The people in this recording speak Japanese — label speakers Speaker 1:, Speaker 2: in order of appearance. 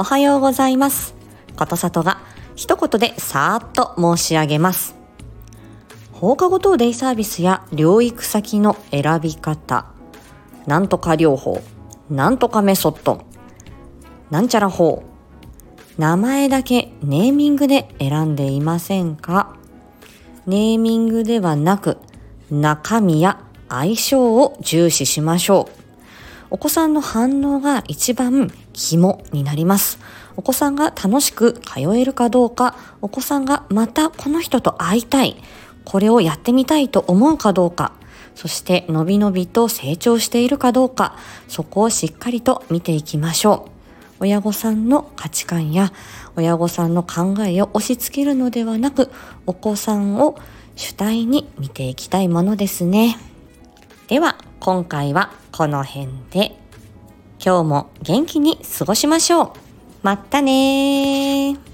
Speaker 1: おはようございます。ことさとが一言でさーっと申し上げます。放課後等デイサービスや療育先の選び方、なんとか療法、なんとかメソッド、なんちゃら法、名前だけネーミングで選んでいませんか？ネーミングではなく中身や相性を重視しましょう。お子さんの反応が一番肝になります。お子さんが楽しく通えるかどうか、お子さんがまたこの人と会いたい、これをやってみたいと思うかどうか、そしてのびのびと成長しているかどうか、そこをしっかりと見ていきましょう。親御さんの価値観や親御さんの考えを押し付けるのではなく、お子さんを主体に見ていきたいものですね。では、今回はこの辺で、今日も元気に過ごしましょう。まったね。